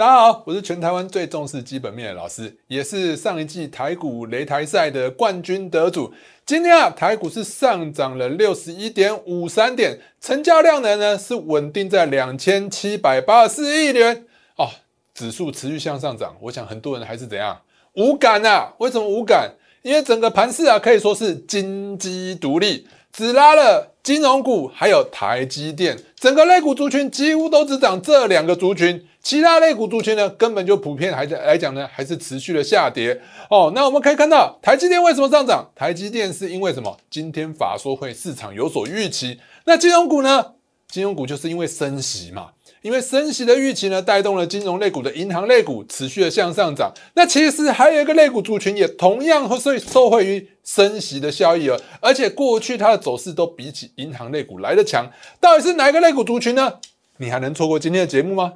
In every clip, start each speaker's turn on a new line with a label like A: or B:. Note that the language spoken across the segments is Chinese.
A: 大家好，我是全台湾最重视基本面的老师，也是上一季台股擂台赛的冠军得主。今天啊，台股是上涨了六十一点五三点，成交量呢呢是稳定在两千七百八十四亿元哦，指数持续向上涨。我想很多人还是怎样无感啊？为什么无感？因为整个盘市啊可以说是金鸡独立。只拉了金融股，还有台积电，整个类股族群几乎都只涨这两个族群，其他类股族群呢，根本就普遍还在来讲呢，还是持续的下跌哦。那我们可以看到，台积电为什么上涨？台积电是因为什么？今天法说会市场有所预期。那金融股呢？金融股就是因为升息嘛。因为升息的预期呢，带动了金融类股的银行类股持续的向上涨。那其实还有一个类股族群也同样会受惠于升息的效益哦，而且过去它的走势都比起银行类股来的强。到底是哪一个类股族群呢？你还能错过今天的节目吗？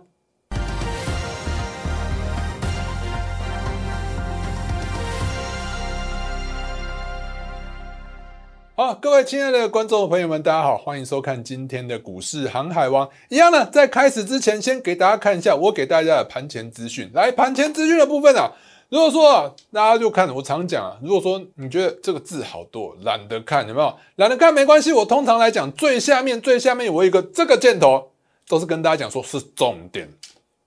A: 好，各位亲爱的观众朋友们，大家好，欢迎收看今天的股市航海王。一样呢，在开始之前，先给大家看一下我给大家的盘前资讯。来，盘前资讯的部分啊，如果说啊，大家就看，我常讲啊，如果说你觉得这个字好多，懒得看，有没有？懒得看没关系，我通常来讲，最下面最下面我有一个这个箭头，都是跟大家讲说是重点，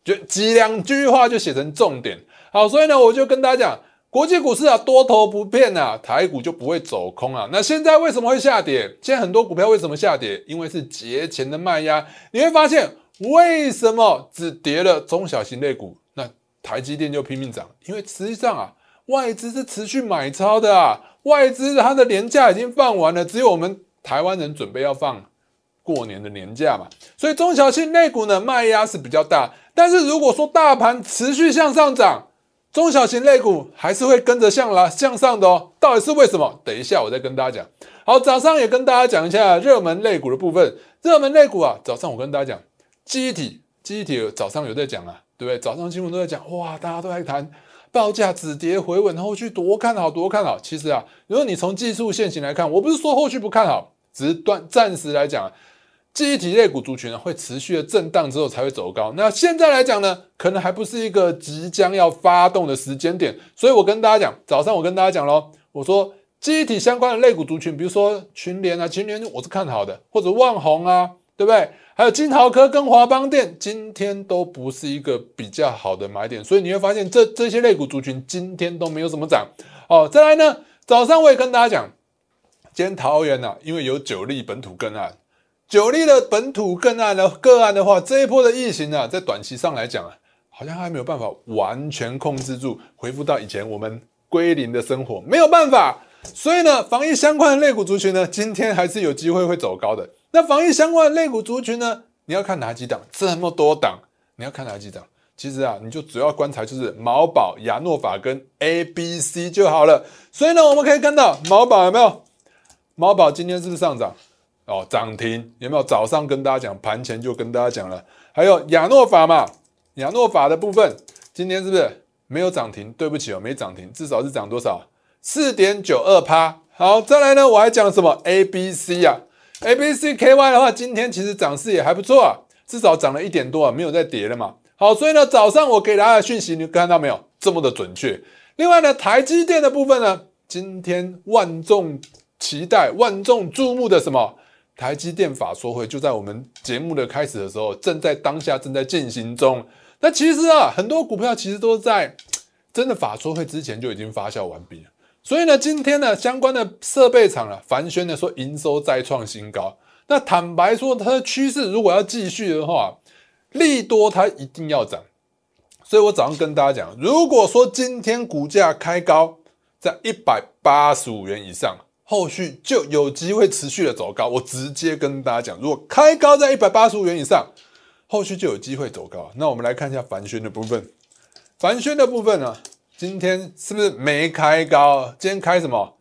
A: 就几两句话就写成重点。好，所以呢，我就跟大家讲。国际股市啊，多头不变啊，台股就不会走空啊。那现在为什么会下跌？现在很多股票为什么下跌？因为是节前的卖压。你会发现，为什么只跌了中小型类股，那台积电就拼命涨？因为实际上啊，外资是持续买超的啊，外资它的年假已经放完了，只有我们台湾人准备要放过年的年假嘛。所以中小型类股呢，卖压是比较大。但是如果说大盘持续向上涨，中小型类股还是会跟着向来向上的哦，到底是为什么？等一下我再跟大家讲。好，早上也跟大家讲一下热门类股的部分。热门类股啊，早上我跟大家讲，记忆体，记忆体早上有在讲啊，对不对？早上新闻都在讲，哇，大家都在谈报价止跌回稳，后续多看好，多看好。其实啊，如果你从技术线型来看，我不是说后续不看好，只是断暂时来讲。记忆体类股族群呢，会持续的震荡之后才会走高。那现在来讲呢，可能还不是一个即将要发动的时间点。所以我跟大家讲，早上我跟大家讲喽，我说记忆体相关的类股族群，比如说群联啊，群联我是看好的，或者万宏啊，对不对？还有金豪科跟华邦电，今天都不是一个比较好的买点。所以你会发现，这这些类股族群今天都没有什么涨。哦，再来呢，早上我也跟大家讲，今天桃园呐，因为有九例本土个案。九例的本土个案的个案的话，这一波的疫情啊，在短期上来讲啊，好像还没有办法完全控制住，恢复到以前我们归零的生活，没有办法。所以呢，防疫相关的类股族群呢，今天还是有机会会走高的。那防疫相关的类股族群呢，你要看哪几档？这么多档，你要看哪几档？其实啊，你就主要观察就是毛宝、亚诺法跟 A、B、C 就好了。所以呢，我们可以看到毛宝有没有？毛宝今天是不是上涨？哦，涨停有没有？早上跟大家讲，盘前就跟大家讲了。还有亚诺法嘛，亚诺法的部分，今天是不是没有涨停？对不起哦，没涨停，至少是涨多少？四点九二趴。好，再来呢，我还讲什么？A B C 啊，A B C K Y 的话，今天其实涨势也还不错啊，至少涨了一点多啊，没有再跌了嘛。好，所以呢，早上我给大家的讯息，你看到没有？这么的准确。另外呢，台积电的部分呢，今天万众期待、万众注目的什么？台积电法说会就在我们节目的开始的时候，正在当下正在进行中。那其实啊，很多股票其实都在 真的法说会之前就已经发酵完毕了。所以呢，今天呢，相关的设备厂啊，凡轩呢说营收再创新高。那坦白说，它的趋势如果要继续的话，利多它一定要涨。所以我早上跟大家讲，如果说今天股价开高在一百八十五元以上。后续就有机会持续的走高，我直接跟大家讲，如果开高在一百八十五元以上，后续就有机会走高。那我们来看一下凡轩的部分，凡轩的部分呢，今天是不是没开高？今天开什么？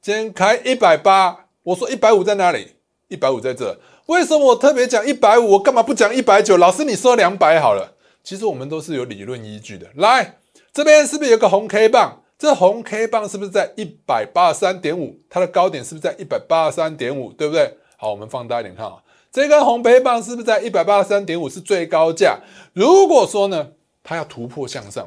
A: 今天开一百八。我说一百五在哪里？一百五在这。为什么我特别讲一百五？我干嘛不讲一百九？老师你说两百好了。其实我们都是有理论依据的。来，这边是不是有个红 K 棒？这红 K 棒是不是在一百八十三点五？它的高点是不是在一百八十三点五？对不对？好，我们放大一点看啊，这根红 K 棒是不是在一百八十三点五是最高价？如果说呢，它要突破向上，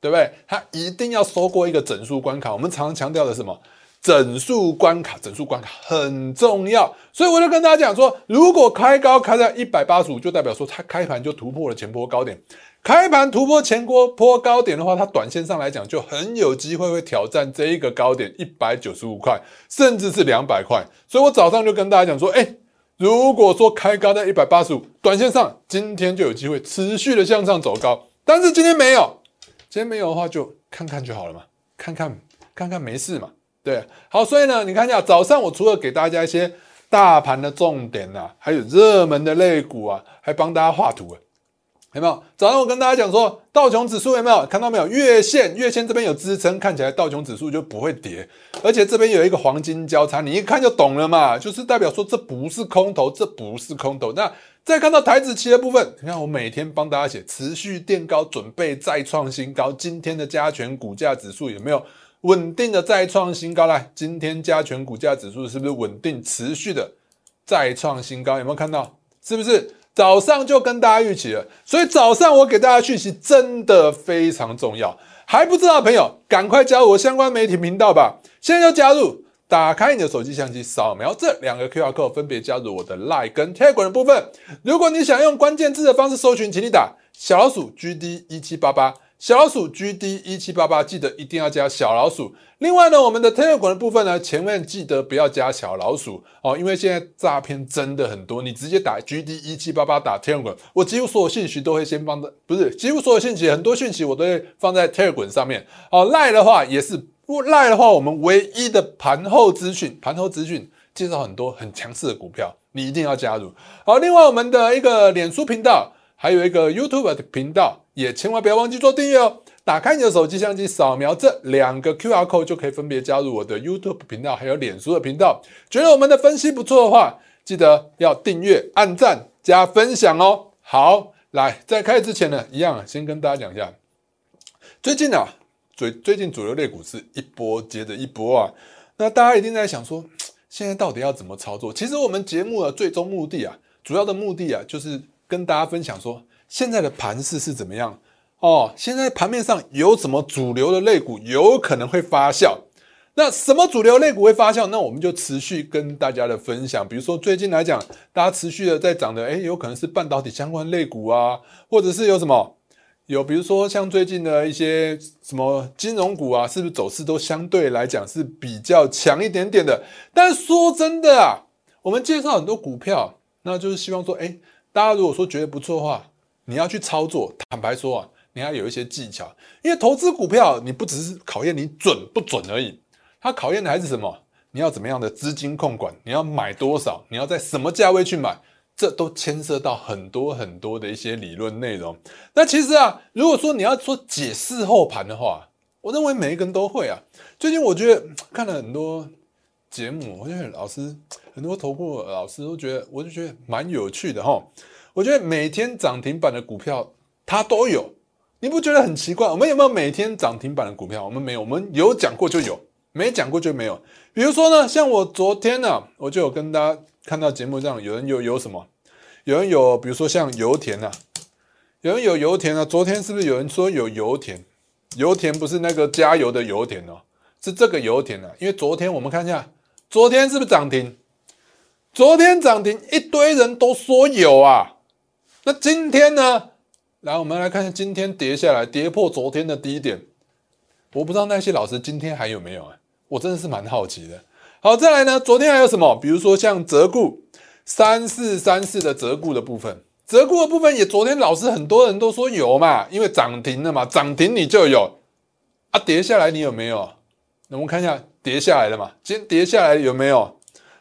A: 对不对？它一定要收过一个整数关卡。我们常常强调的什么？整数关卡，整数关卡很重要。所以我就跟大家讲说，如果开高开在一百八十五，就代表说它开盘就突破了前波高点。开盘突破前波坡高点的话，它短线上来讲就很有机会会挑战这一个高点一百九十五块，甚至是两百块。所以我早上就跟大家讲说，哎。如果说开高在一百八十五，短线上今天就有机会持续的向上走高，但是今天没有，今天没有的话就看看就好了嘛，看看看看没事嘛，对，好，所以呢，你看一下早上我除了给大家一些大盘的重点呐，还有热门的类股啊，还帮大家画图啊有没有？早上我跟大家讲说，道琼指数有没有看到没有？月线月线这边有支撑，看起来道琼指数就不会跌。而且这边有一个黄金交叉，你一看就懂了嘛，就是代表说这不是空头，这不是空头。那再看到台子期的部分，你看我每天帮大家写持续垫高，准备再创新高。今天的加权股价指数有没有稳定的再创新高？来，今天加权股价指数是不是稳定持续的再创新高？有没有看到？是不是？早上就跟大家预期了，所以早上我给大家讯息真的非常重要。还不知道的朋友，赶快加入我相关媒体频道吧！现在就加入，打开你的手机相机，扫描这两个 QR code，分别加入我的 Like 跟 Telegram 的部分。如果你想用关键字的方式搜寻，请你打小老鼠 GD 一七八八。小老鼠 GD 一七八八，记得一定要加小老鼠。另外呢，我们的 Telegram 的部分呢，前面记得不要加小老鼠哦，因为现在诈骗真的很多。你直接打 GD 一七八八打 Telegram，我几乎所有信息都会先放在，不是几乎所有信息，很多讯息我都会放在 Telegram 上面。哦，赖的话也是，赖的话我们唯一的盘后资讯，盘后资讯介绍很多很强势的股票，你一定要加入。好，另外我们的一个脸书频道。还有一个 YouTube 的频道，也千万不要忘记做订阅哦。打开你的手机相机，扫描这两个 QR code 就可以分别加入我的 YouTube 频道，还有脸书的频道。觉得我们的分析不错的话，记得要订阅、按赞、加分享哦。好，来，在开始之前呢，一样先跟大家讲一下，最近啊，最最近主流类股是一波接着一波啊。那大家一定在想说，现在到底要怎么操作？其实我们节目的最终目的啊，主要的目的啊，就是。跟大家分享说，现在的盘势是怎么样哦？现在盘面上有什么主流的类股有可能会发酵？那什么主流类股会发酵？那我们就持续跟大家的分享。比如说最近来讲，大家持续的在涨的，诶有可能是半导体相关类股啊，或者是有什么有，比如说像最近的一些什么金融股啊，是不是走势都相对来讲是比较强一点点的？但说真的啊，我们介绍很多股票，那就是希望说，诶大家如果说觉得不错的话，你要去操作。坦白说啊，你要有一些技巧，因为投资股票，你不只是考验你准不准而已，它考验的还是什么？你要怎么样的资金控管？你要买多少？你要在什么价位去买？这都牵涉到很多很多的一些理论内容。那其实啊，如果说你要说解释后盘的话，我认为每一个人都会啊。最近我觉得看了很多节目，我觉得老师。很多投顾老师都觉得，我就觉得蛮有趣的哈。我觉得每天涨停板的股票它都有，你不觉得很奇怪？我们有没有每天涨停板的股票？我们没有，我们有讲过就有，没讲过就没有。比如说呢，像我昨天呢，我就有跟大家看到节目上有人有有什么，有人有，比如说像油田呐，有人有油田啊。昨天是不是有人说有油田？油田不是那个加油的油田哦，是这个油田啊。因为昨天我们看一下，昨天是不是涨停？昨天涨停，一堆人都说有啊。那今天呢？来，我们来看看今天跌下来，跌破昨天的低点。我不知道那些老师今天还有没有啊？我真的是蛮好奇的。好，再来呢？昨天还有什么？比如说像折固三四三四的折固的部分，折固的部分也昨天老师很多人都说有嘛，因为涨停了嘛，涨停你就有啊。跌下来你有没有？那我们看一下跌下来了嘛？今跌下来有没有？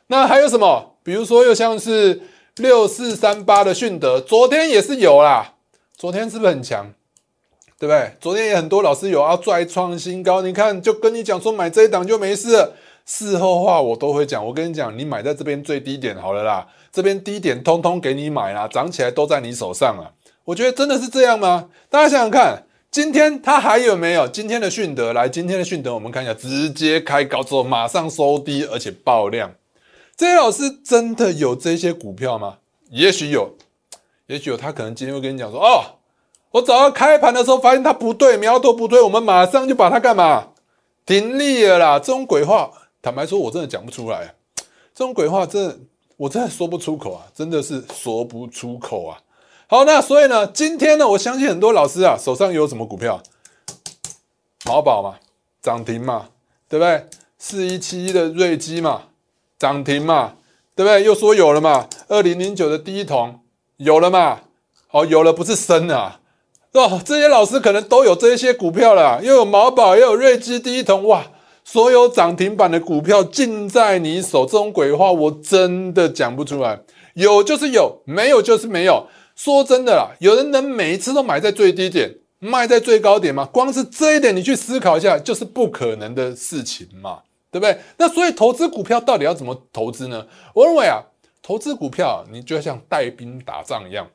A: 那还有什么？比如说，又像是六四三八的迅德，昨天也是有啦。昨天是不是很强？对不对？昨天也很多老师有要再创新高。你看，就跟你讲说买这一档就没事。事后话我都会讲。我跟你讲，你买在这边最低点好了啦，这边低点通通给你买啦，涨起来都在你手上了。我觉得真的是这样吗？大家想想看，今天它还有没有今天的迅德？来，今天的迅德我们看一下，直接开高之后马上收低，而且爆量。这些老师真的有这些股票吗？也许有，也许有。他可能今天会跟你讲说：“哦，我早上开盘的时候发现它不对，苗头不对，我们马上就把它干嘛停利了啦。这种鬼话，坦白说，我真的讲不出来。这种鬼话，真的我真的说不出口啊，真的是说不出口啊。好，那所以呢，今天呢，我相信很多老师啊，手上有什么股票？毛宝嘛，涨停嘛，对不对？四一七一的瑞基嘛，涨停嘛，对不对？又说有了嘛，二零零九的第一桶有了嘛？哦，有了不是升啊，哦，这些老师可能都有这些股票了，又有毛宝，又有瑞基第一桶，哇，所有涨停板的股票尽在你手，这种鬼话我真的讲不出来。有就是有，没有就是没有。说真的啦，有人能每一次都买在最低点，卖在最高点吗？光是这一点，你去思考一下，就是不可能的事情嘛，对不对？那所以投资股票到底要怎么投资呢？我认为啊，投资股票你就要像带兵打仗一样，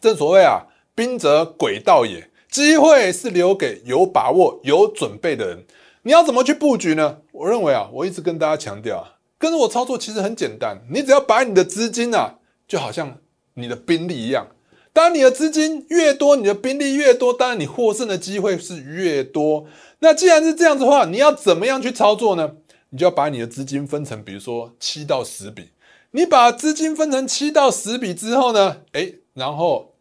A: 正所谓啊，兵者诡道也，机会是留给有把握、有准备的人。你要怎么去布局呢？我认为啊，我一直跟大家强调啊，跟着我操作其实很简单，你只要把你的资金啊，就好像。你的兵力一样，当你的资金越多，你的兵力越多，当然你获胜的机会是越多。那既然是这样子的话，你要怎么样去操作呢？你就要把你的资金分成，比如说七到十笔。你把资金分成七到十笔之后呢，诶，然后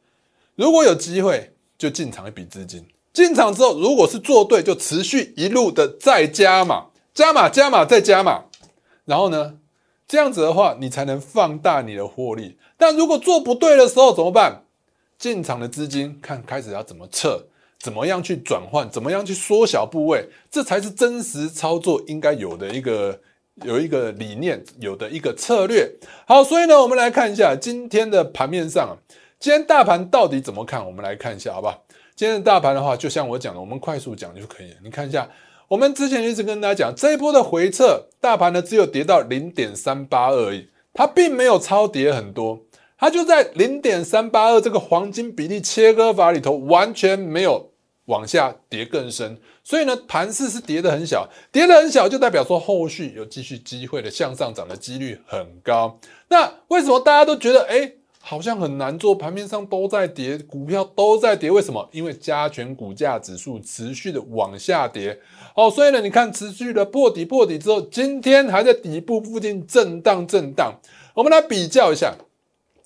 A: 如果有机会就进场一笔资金。进场之后，如果是做对，就持续一路的再加码，加码，加码，再加码。然后呢，这样子的话，你才能放大你的获利。但如果做不对的时候怎么办？进场的资金看开始要怎么撤，怎么样去转换，怎么样去缩小部位，这才是真实操作应该有的一个有一个理念，有的一个策略。好，所以呢，我们来看一下今天的盘面上，今天大盘到底怎么看？我们来看一下，好不好？今天的大盘的话，就像我讲的，我们快速讲就可以了。你看一下，我们之前一直跟大家讲，这一波的回撤，大盘呢只有跌到零点三八而已，它并没有超跌很多。它就在零点三八二这个黄金比例切割法里头，完全没有往下跌更深，所以呢，盘势是跌的很小，跌的很小就代表说后续有继续机会的向上涨的几率很高。那为什么大家都觉得哎，好像很难做？盘面上都在跌，股票都在跌，为什么？因为加权股价指数持续的往下跌。哦，所以呢，你看持续的破底破底之后，今天还在底部附近震荡震荡。我们来比较一下。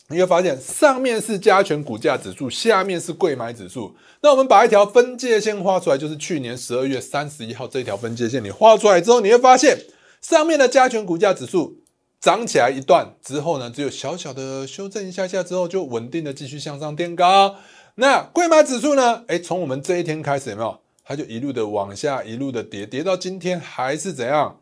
A: 你会发现，上面是加权股价指数，下面是贵买指数。那我们把一条分界线画出来，就是去年十二月三十一号这条分界线。你画出来之后，你会发现，上面的加权股价指数涨起来一段之后呢，只有小小的修正一下下之后，就稳定的继续向上垫高。那贵买指数呢？哎，从我们这一天开始，有没有？它就一路的往下，一路的跌，跌到今天还是怎样？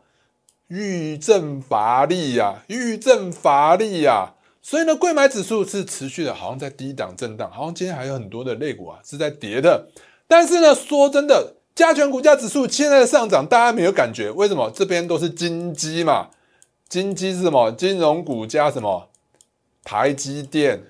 A: 遇震乏力呀，遇震乏力呀。所以呢，贵买指数是持续的，好像在低档震荡，好像今天还有很多的类股啊是在跌的。但是呢，说真的，加权股价指数现在的上涨，大家没有感觉？为什么？这边都是金基嘛，金基是什么？金融股加什么？台积电，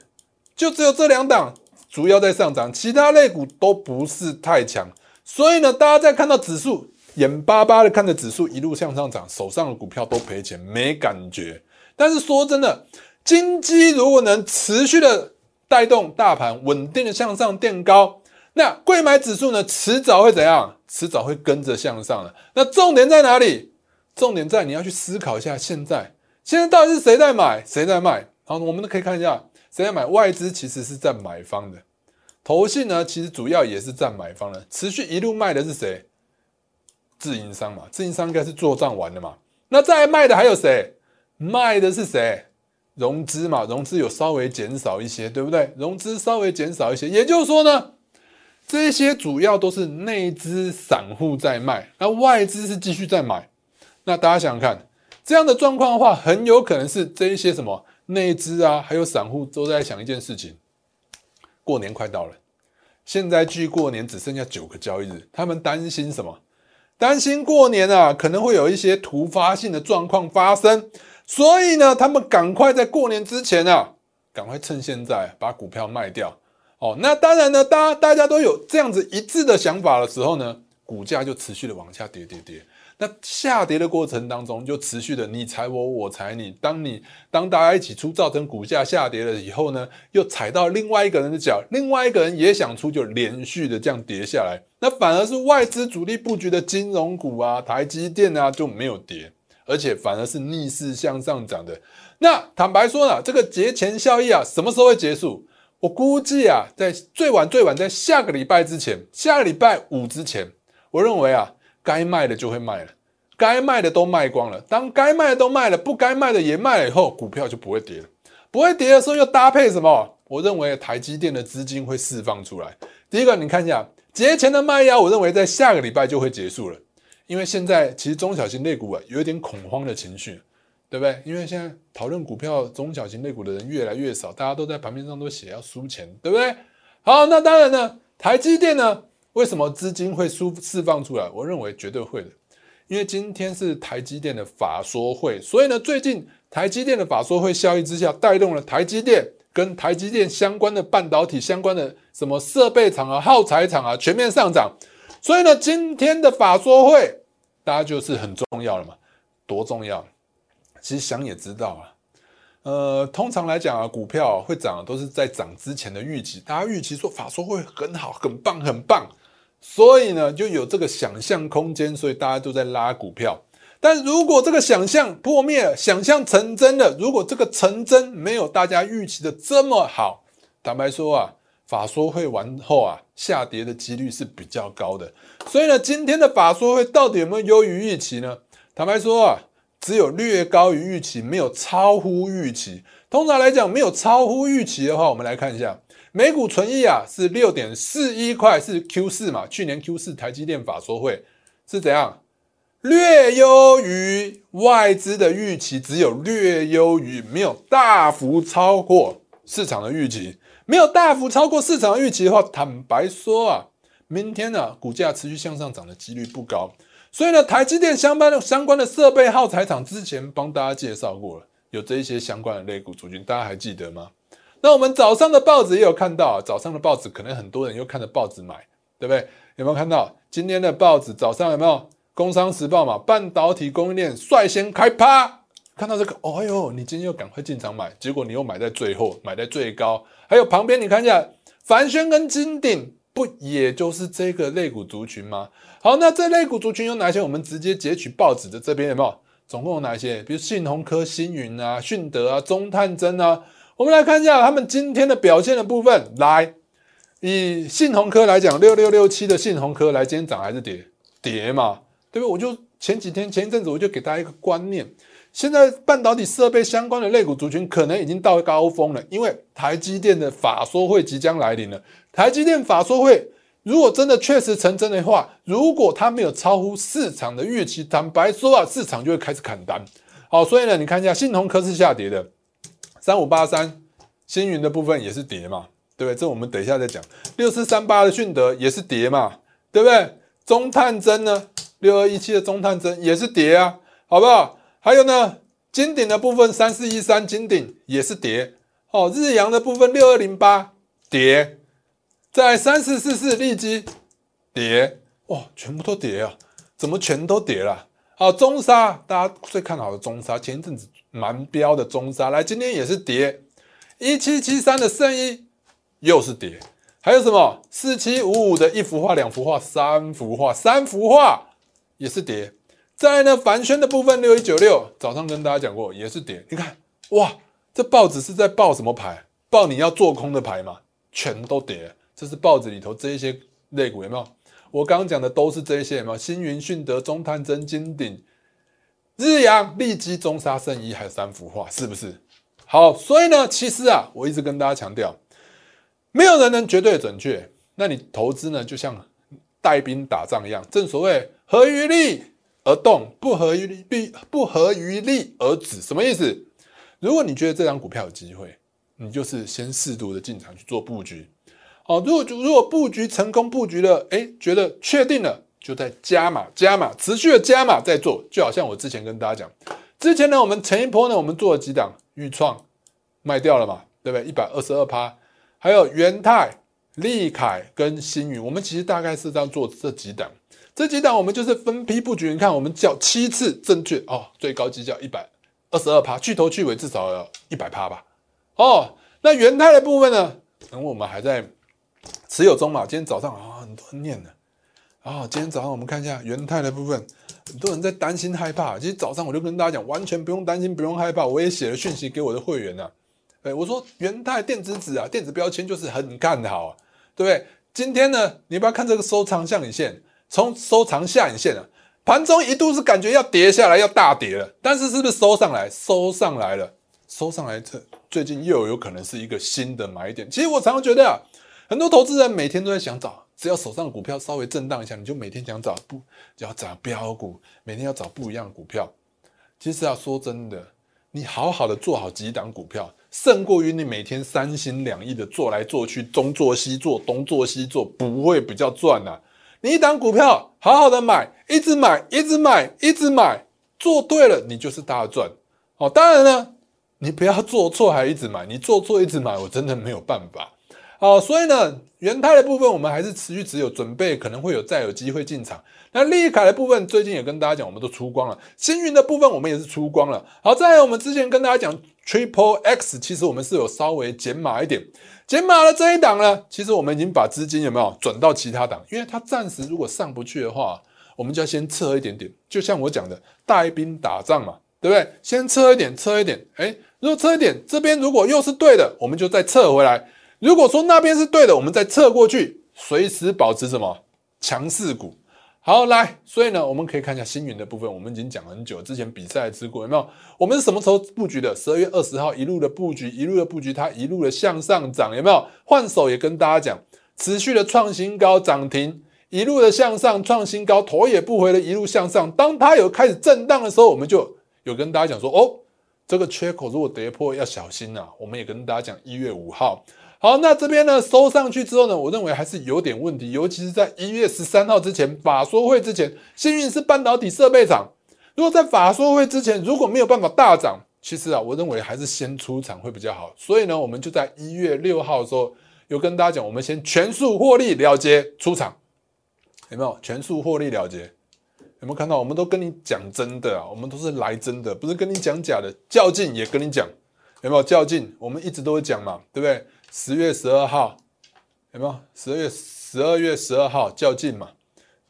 A: 就只有这两档主要在上涨，其他类股都不是太强。所以呢，大家在看到指数眼巴巴的看着指数一路向上涨，手上的股票都赔钱，没感觉。但是说真的。金基如果能持续的带动大盘稳定的向上垫高，那贵买指数呢，迟早会怎样？迟早会跟着向上的。那重点在哪里？重点在你要去思考一下，现在现在到底是谁在买，谁在卖？好，我们都可以看一下，谁在买？外资其实是占买方的，投信呢，其实主要也是占买方的。持续一路卖的是谁？自营商嘛，自营商应该是做账完的嘛。那再卖的还有谁？卖的是谁？融资嘛，融资有稍微减少一些，对不对？融资稍微减少一些，也就是说呢，这些主要都是内资散户在卖，那外资是继续在买。那大家想想看，这样的状况的话，很有可能是这一些什么内资啊，还有散户都在想一件事情：过年快到了，现在距过年只剩下九个交易日，他们担心什么？担心过年啊，可能会有一些突发性的状况发生。所以呢，他们赶快在过年之前啊，赶快趁现在把股票卖掉。哦，那当然呢，大家大家都有这样子一致的想法的时候呢，股价就持续的往下跌跌跌。那下跌的过程当中，就持续的你踩我，我踩你。当你当大家一起出，造成股价下跌了以后呢，又踩到另外一个人的脚，另外一个人也想出，就连续的这样跌下来。那反而是外资主力布局的金融股啊，台积电啊就没有跌，而且反而是逆势向上涨的。那坦白说呢，这个节前效益啊，什么时候会结束？我估计啊，在最晚最晚在下个礼拜之前，下个礼拜五之前，我认为啊。该卖的就会卖了，该卖的都卖光了。当该卖的都卖了，不该卖的也卖了以后，股票就不会跌了。不会跌的时候，又搭配什么？我认为台积电的资金会释放出来。第一个，你看一下节前的卖压，我认为在下个礼拜就会结束了。因为现在其实中小型类股啊，有一点恐慌的情绪，对不对？因为现在讨论股票中小型类股的人越来越少，大家都在盘面上都写要输钱，对不对？好，那当然呢，台积电呢？为什么资金会输释放出来？我认为绝对会的，因为今天是台积电的法说会，所以呢，最近台积电的法说会效应之下，带动了台积电跟台积电相关的半导体相关的什么设备厂啊、耗材厂啊全面上涨。所以呢，今天的法说会，大家就是很重要了嘛？多重要？其实想也知道啊。呃，通常来讲啊，股票会涨都是在涨之前的预期，大家预期说法说会很好、很棒、很棒。所以呢，就有这个想象空间，所以大家都在拉股票。但如果这个想象破灭了，想象成真了，如果这个成真没有大家预期的这么好，坦白说啊，法说会完后啊，下跌的几率是比较高的。所以呢，今天的法说会到底有没有优于预期呢？坦白说啊，只有略高于预期，没有超乎预期。通常来讲，没有超乎预期的话，我们来看一下。每股存益啊是六点四一块，是 Q 四嘛？去年 Q 四台积电法说会是怎样？略优于外资的预期，只有略优于，没有大幅超过市场的预期。没有大幅超过市场预期的话，坦白说啊，明天呢股价持续向上涨的几率不高。所以呢，台积电相关的相关的设备耗材厂之前帮大家介绍过了，有这一些相关的类股族群，大家还记得吗？那我们早上的报纸也有看到，啊早上的报纸可能很多人又看着报纸买，对不对？有没有看到今天的报纸早上有没有《工商时报》嘛？半导体供应链率先开趴，看到这个，哦呦，你今天又赶快进场买，结果你又买在最后，买在最高。还有旁边你看一下，凡轩跟金鼎，不也就是这个类股族群吗？好，那这类股族群有哪些？我们直接截取报纸的这边有没有？总共有哪些？比如信鸿科、星云啊、迅德啊、中探针啊。我们来看一下他们今天的表现的部分。来，以信鸿科来讲，六六六七的信鸿科来，今天涨还是跌？跌嘛，对不对？我就前几天前一阵子我就给大家一个观念，现在半导体设备相关的类股族群可能已经到高峰了，因为台积电的法说会即将来临了。台积电法说会如果真的确实成真的话，如果它没有超乎市场的预期，坦白说啊，市场就会开始砍单。好，所以呢，你看一下信鸿科是下跌的。三五八三，星云的部分也是跌嘛，对不对？这我们等一下再讲。六四三八的迅德也是跌嘛，对不对？中探针呢，六二一七的中探针也是跌啊，好不好？还有呢，金鼎的部分三四一三金鼎也是跌。哦，日阳的部分六二零八跌，在三四四四利基跌，哇，全部都跌啊！怎么全都跌了？好，中沙大家最看好的中沙，前一阵子。蛮标的中沙来，今天也是跌，一七七三的圣衣又是跌，还有什么四七五五的一幅画、两幅画、三幅画、三幅画也是跌。再来呢，凡轩的部分六一九六，早上跟大家讲过也是跌。你看，哇，这报纸是在报什么牌？报你要做空的牌嘛？全都跌，这是报纸里头这一些类股有没有？我刚刚讲的都是这一些有没有？星云、迅德、中探真、金鼎。日阳、利基、中沙、圣衣，还有三幅画，是不是？好，所以呢，其实啊，我一直跟大家强调，没有人能绝对准确。那你投资呢，就像带兵打仗一样，正所谓合于利而动，不合于利不合于利而止。什么意思？如果你觉得这张股票有机会，你就是先适度的进场去做布局。哦，如果如果布局成功，布局了，哎，觉得确定了。就在加码、加码，持续的加码在做，就好像我之前跟大家讲，之前呢，我们前一波呢，我们做了几档预创卖掉了嘛，对不对？一百二十二趴，还有元泰、利凯跟新宇，我们其实大概是这样做这几档。这几档我们就是分批布局。你看，我们叫七次正确哦，最高绩效一百二十二趴，去头去尾至少要一百趴吧。哦，那元泰的部分呢？等我们还在持有中嘛。今天早上啊，很多人念呢啊。今天早上我们看一下元泰的部分，很多人在担心害怕。其实早上我就跟大家讲，完全不用担心，不用害怕。我也写了讯息给我的会员呐。哎，我说元泰电子纸啊，电子标签就是很看好，对不对？今天呢，你不要看这个收藏上影线，从收藏下影线啊，盘中一度是感觉要跌下来，要大跌了，但是是不是收上来？收上来了，收上来这。最近又有可能是一个新的买点。其实我常常觉得啊，很多投资人每天都在想找，只要手上的股票稍微震荡一下，你就每天想找不要找标股，每天要找不一样的股票。其实啊，说真的，你好好的做好几档股票，胜过于你每天三心两意的做来做去，东做西做，东做西做，不会比较赚呐。你一档股票好好的买，一直买，一直买，一直买，做对了，你就是大赚。哦，当然呢。你不要做错还一直买，你做错一直买，我真的没有办法。好，所以呢，元泰的部分我们还是持续持有，准备可能会有再有机会进场。那利凯的部分最近也跟大家讲，我们都出光了。星云的部分我们也是出光了。好，在我们之前跟大家讲 Triple X，其实我们是有稍微减码一点，减码了这一档呢，其实我们已经把资金有没有转到其他档，因为它暂时如果上不去的话，我们就要先撤一点点。就像我讲的，带兵打仗嘛，对不对？先撤一点，撤一点，哎。如果撤一点，这边如果又是对的，我们就再撤回来。如果说那边是对的，我们再撤过去，随时保持什么强势股。好，来，所以呢，我们可以看一下星云的部分，我们已经讲很久，之前比赛之过有没有？我们是什么时候布局的？十二月二十号一路的布局，一路的布局，它一路的向上涨，有没有？换手也跟大家讲，持续的创新高涨停，一路的向上创新高，头也不回的一路向上。当它有开始震荡的时候，我们就有跟大家讲说，哦。这个缺口如果跌破要小心呐，我们也跟大家讲一月五号。好，那这边呢收上去之后呢，我认为还是有点问题，尤其是在一月十三号之前，法说会之前，幸运是半导体设备厂。如果在法说会之前如果没有办法大涨，其实啊，我认为还是先出场会比较好。所以呢，我们就在一月六号的时候有跟大家讲，我们先全数获利了结出场，有没有？全数获利了结。有没有看到？我们都跟你讲真的啊，我们都是来真的，不是跟你讲假的。较劲也跟你讲，有没有较劲？我们一直都会讲嘛，对不对？十月十二号有没有？十二月十二月十二号较劲嘛，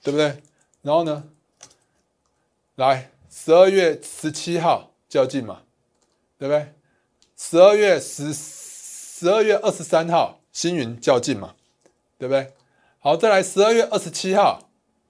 A: 对不对？然后呢，来十二月十七号较劲嘛，对不对？十二月十十二月二十三号星云较劲嘛，对不对？好，再来十二月二十七号。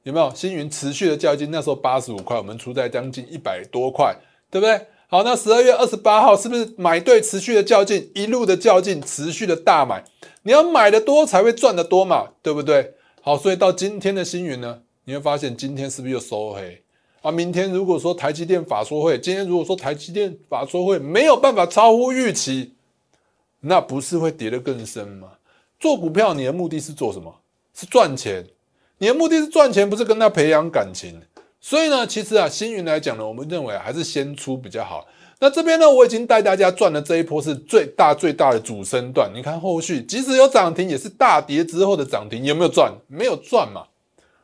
A: 有没有星云持续的较劲？那时候八十五块，我们出在将近一百多块，对不对？好，那十二月二十八号是不是买对持续的较劲，一路的较劲，持续的大买？你要买的多才会赚的多嘛，对不对？好，所以到今天的星云呢，你会发现今天是不是又收黑啊？明天如果说台积电法说会，今天如果说台积电法说会没有办法超乎预期，那不是会跌得更深吗？做股票你的目的是做什么？是赚钱。你的目的是赚钱，不是跟他培养感情。所以呢，其实啊，星云来讲呢，我们认为还是先出比较好。那这边呢，我已经带大家赚了这一波是最大最大的主升段。你看后续，即使有涨停，也是大跌之后的涨停，有没有赚？没有赚嘛。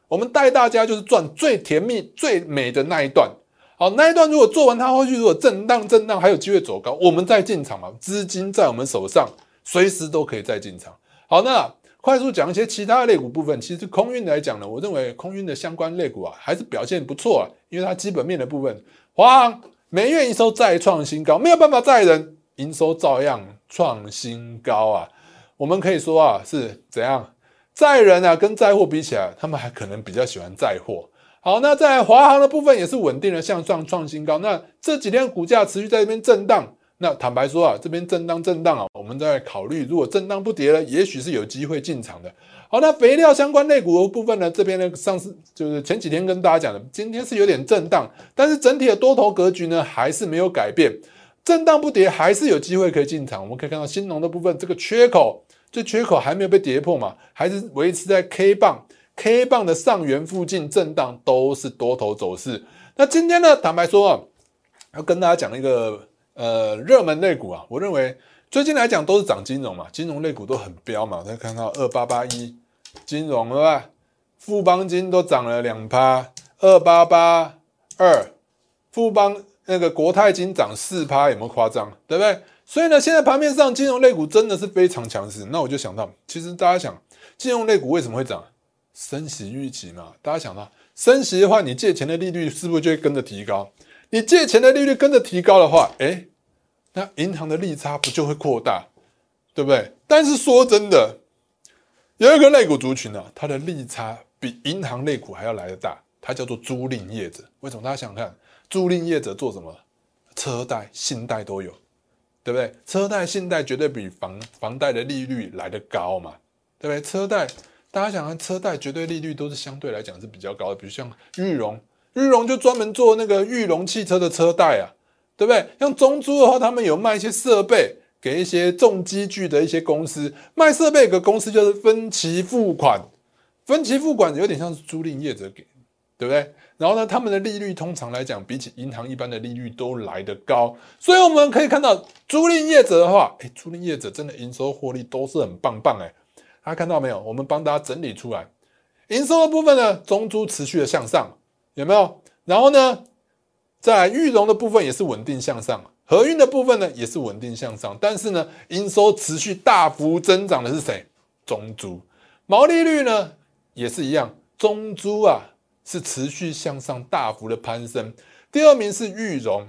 A: 我们带大家就是赚最甜蜜、最美的那一段。好，那一段如果做完，它后续如果震荡、震荡还有机会走高，我们再进场嘛。资金在我们手上，随时都可以再进场。好，那。快速讲一些其他的类股部分，其实空运来讲呢，我认为空运的相关类股啊，还是表现不错啊，因为它基本面的部分，华航每月营收再创新高，没有办法载人，营收照样创新高啊。我们可以说啊，是怎样载人啊，跟载货比起来，他们还可能比较喜欢载货。好，那在华航的部分也是稳定的向上创新高，那这几天股价持续在这边震荡。那坦白说啊，这边震荡震荡啊，我们在考虑，如果震荡不跌了，也许是有机会进场的。好，那肥料相关类股的部分呢，这边呢上次就是前几天跟大家讲的，今天是有点震荡，但是整体的多头格局呢还是没有改变，震荡不跌还是有机会可以进场。我们可以看到新农的部分，这个缺口，这缺口还没有被跌破嘛，还是维持在 K 棒 K 棒的上缘附近震荡，都是多头走势。那今天呢，坦白说啊，要跟大家讲一个。呃，热门类股啊，我认为最近来讲都是涨金融嘛，金融类股都很飙嘛。大家看到二八八一金融对吧？富邦金都涨了两趴，二八八二，富邦那个国泰金涨四趴，有没有夸张？对不对？所以呢，现在盘面上金融类股真的是非常强势。那我就想到，其实大家想，金融类股为什么会涨？升息预期嘛。大家想到升息的话，你借钱的利率是不是就会跟着提高？你借钱的利率跟着提高的话，哎，那银行的利差不就会扩大？对不对？但是说真的，有一个类股族群呢，它的利差比银行类股还要来得大，它叫做租赁业者。为什么？大家想看租赁业者做什么？车贷、信贷都有。对不对？车贷、信贷绝对比房房贷的利率来得高嘛，对不对？车贷，大家想看车贷绝对利率都是相对来讲是比较高的，比如像玉龙，玉龙就专门做那个玉龙汽车的车贷啊，对不对？像中租的话，他们有卖一些设备给一些重机具的一些公司，卖设备给公司就是分期付款，分期付款有点像是租赁业者给，对不对？然后呢，他们的利率通常来讲，比起银行一般的利率都来得高，所以我们可以看到租赁业者的话，哎，租赁业者真的营收获利都是很棒棒哎，大家看到没有？我们帮大家整理出来，营收的部分呢，中租持续的向上，有没有？然后呢，在玉龙的部分也是稳定向上，合运的部分呢也是稳定向上，但是呢，营收持续大幅增长的是谁？中租，毛利率呢也是一样，中租啊。是持续向上大幅的攀升，第二名是玉荣，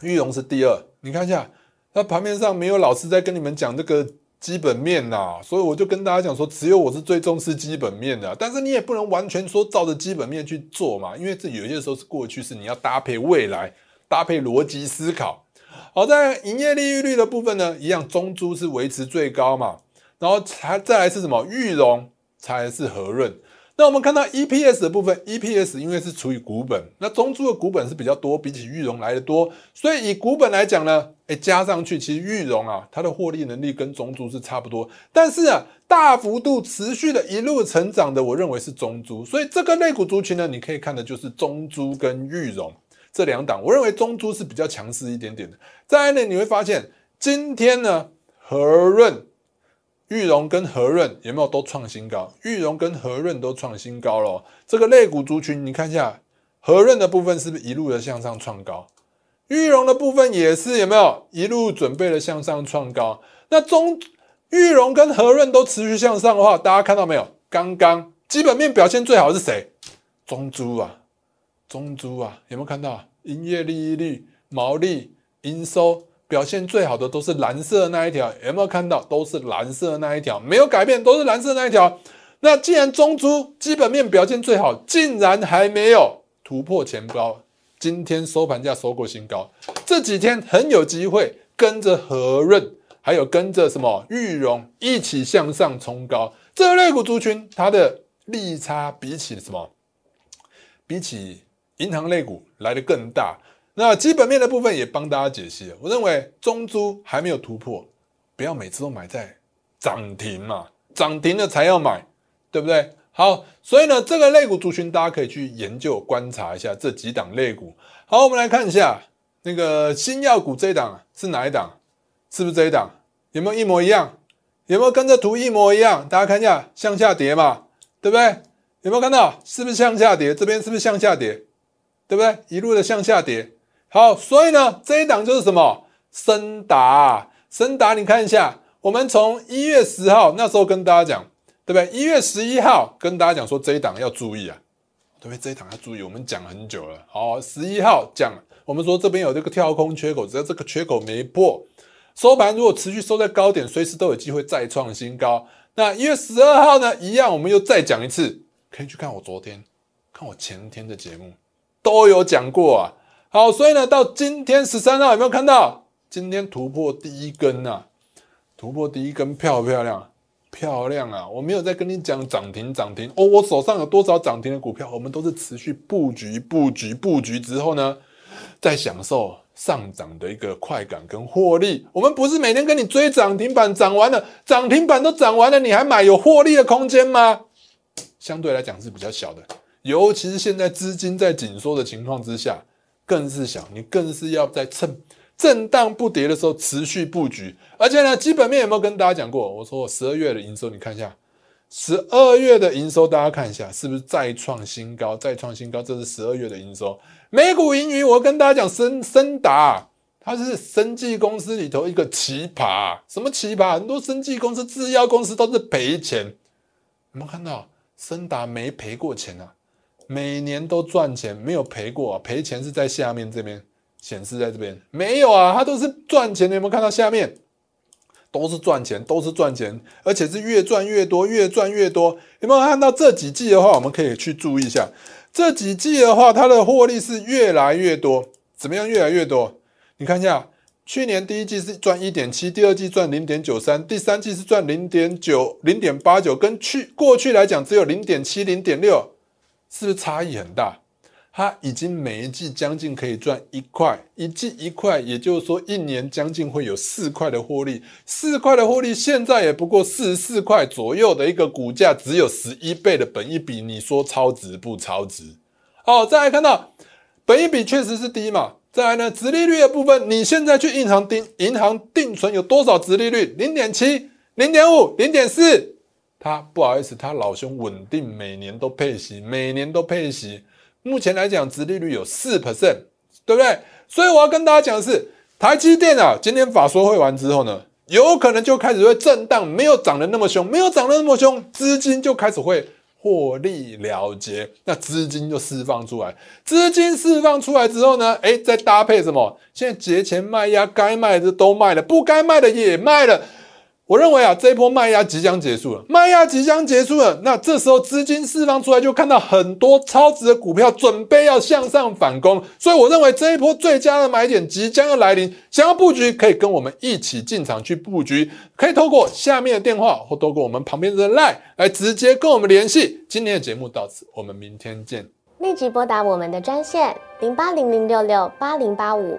A: 玉荣是第二。你看一下，那盘面上没有老师在跟你们讲这个基本面呐，所以我就跟大家讲说，只有我是最重视基本面的。但是你也不能完全说照着基本面去做嘛，因为这有些时候是过去式，你要搭配未来，搭配逻辑思考。好在营业利润率的部分呢，一样中珠是维持最高嘛，然后才再来是什么玉龙才是和润。那我们看到 EPS 的部分，EPS 因为是除以股本，那中租的股本是比较多，比起玉荣来的多，所以以股本来讲呢，哎加上去，其实玉荣啊，它的获利能力跟中租是差不多，但是啊，大幅度持续的一路成长的，我认为是中租，所以这个类股族群呢，你可以看的就是中租跟玉荣这两档，我认为中租是比较强势一点点的。再来呢，你会发现今天呢，和润。玉荣跟和润有没有都创新高？玉荣跟和润都创新高了。这个类股族群，你看一下，和润的部分是不是一路的向上创高？玉荣的部分也是有没有一路准备的向上创高？那中玉荣跟和润都持续向上的话，大家看到没有？刚刚基本面表现最好是谁？中珠啊，中珠啊，有没有看到？营业利益率、毛利、营收。表现最好的都是蓝色那一条，有没有看到？都是蓝色那一条，没有改变，都是蓝色那一条。那既然中珠基本面表现最好，竟然还没有突破前高，今天收盘价收过新高，这几天很有机会跟着和润，还有跟着什么玉荣一起向上冲高。这类股族群它的利差比起什么？比起银行类股来的更大。那基本面的部分也帮大家解析了。我认为中珠还没有突破，不要每次都买在涨停嘛，涨停了才要买，对不对？好，所以呢，这个类股族群大家可以去研究观察一下这几档类股。好，我们来看一下那个新药股这一档是哪一档？是不是这一档？有没有一模一样？有没有跟这图一模一样？大家看一下向下跌嘛，对不对？有没有看到？是不是向下跌？这边是不是向下跌？对不对？一路的向下跌。好，所以呢，这一档就是什么？森达，森达，你看一下，我们从一月十号那时候跟大家讲，对不对？一月十一号跟大家讲说这一档要注意啊，对不对？这一档要注意，我们讲很久了。好，十一号讲，我们说这边有这个跳空缺口，只要这个缺口没破，收盘如果持续收在高点，随时都有机会再创新高。那一月十二号呢，一样，我们又再讲一次，可以去看我昨天、看我前天的节目，都有讲过啊。好，所以呢，到今天十三号有没有看到？今天突破第一根呐，突破第一根漂不漂亮？漂亮啊！我没有在跟你讲涨停涨停哦，我手上有多少涨停的股票，我们都是持续布局布局布局之后呢，在享受上涨的一个快感跟获利。我们不是每天跟你追涨停板，涨完了涨停板都涨完了，你还买有获利的空间吗？相对来讲是比较小的，尤其是现在资金在紧缩的情况之下。更是想，你更是要在趁震荡不跌的时候持续布局，而且呢，基本面有没有跟大家讲过？我说我十二月的营收，你看一下，十二月的营收，大家看一下，是不是再创新高？再创新高，这是十二月的营收。美股盈余，我跟大家讲，森森达，它是生技公司里头一个奇葩。什么奇葩？很多生技公司、制药公司都是赔钱。有没有看到？森达没赔过钱啊，每年都赚钱，没有赔过。啊。赔钱是在下面这边显示在这边，没有啊，它都是赚钱的。有没有看到下面？都是赚钱，都是赚钱，而且是越赚越多，越赚越多。有没有看到这几季的话，我们可以去注意一下。这几季的话，它的获利是越来越多。怎么样？越来越多？你看一下，去年第一季是赚一点七，第二季赚零点九三，第三季是赚零点九、零点八九，跟去过去来讲只有零点七、零点六，是不是差异很大？它已经每一季将近可以赚一块，一季一块，也就是说一年将近会有四块的获利。四块的获利，现在也不过四十四块左右的一个股价，只有十一倍的本一比，你说超值不超值？哦，再来看到本一比确实是低嘛。再来呢，殖利率的部分，你现在去银行定银行定存有多少殖利率？零点七、零点五、零点四。他不好意思，他老兄稳定每年都配息，每年都配息。目前来讲，殖利率有四 percent，对不对？所以我要跟大家讲的是，台积电啊，今天法说会完之后呢，有可能就开始会震荡，没有涨得那么凶，没有涨得那么凶，资金就开始会获利了结，那资金就释放出来，资金释放出来之后呢，哎，再搭配什么？现在节前卖压，该卖的都卖了，不该卖的也卖了。我认为啊，这一波卖压即将结束了，卖压即将结束了。那这时候资金释放出来，就看到很多超值的股票准备要向上反攻，所以我认为这一波最佳的买点即将要来临。想要布局，可以跟我们一起进场去布局，可以透过下面的电话或透过我们旁边的 LINE 来直接跟我们联系。今天的节目到此，我们明天见。
B: 立即拨打我们的专线零八零零六六八零八五。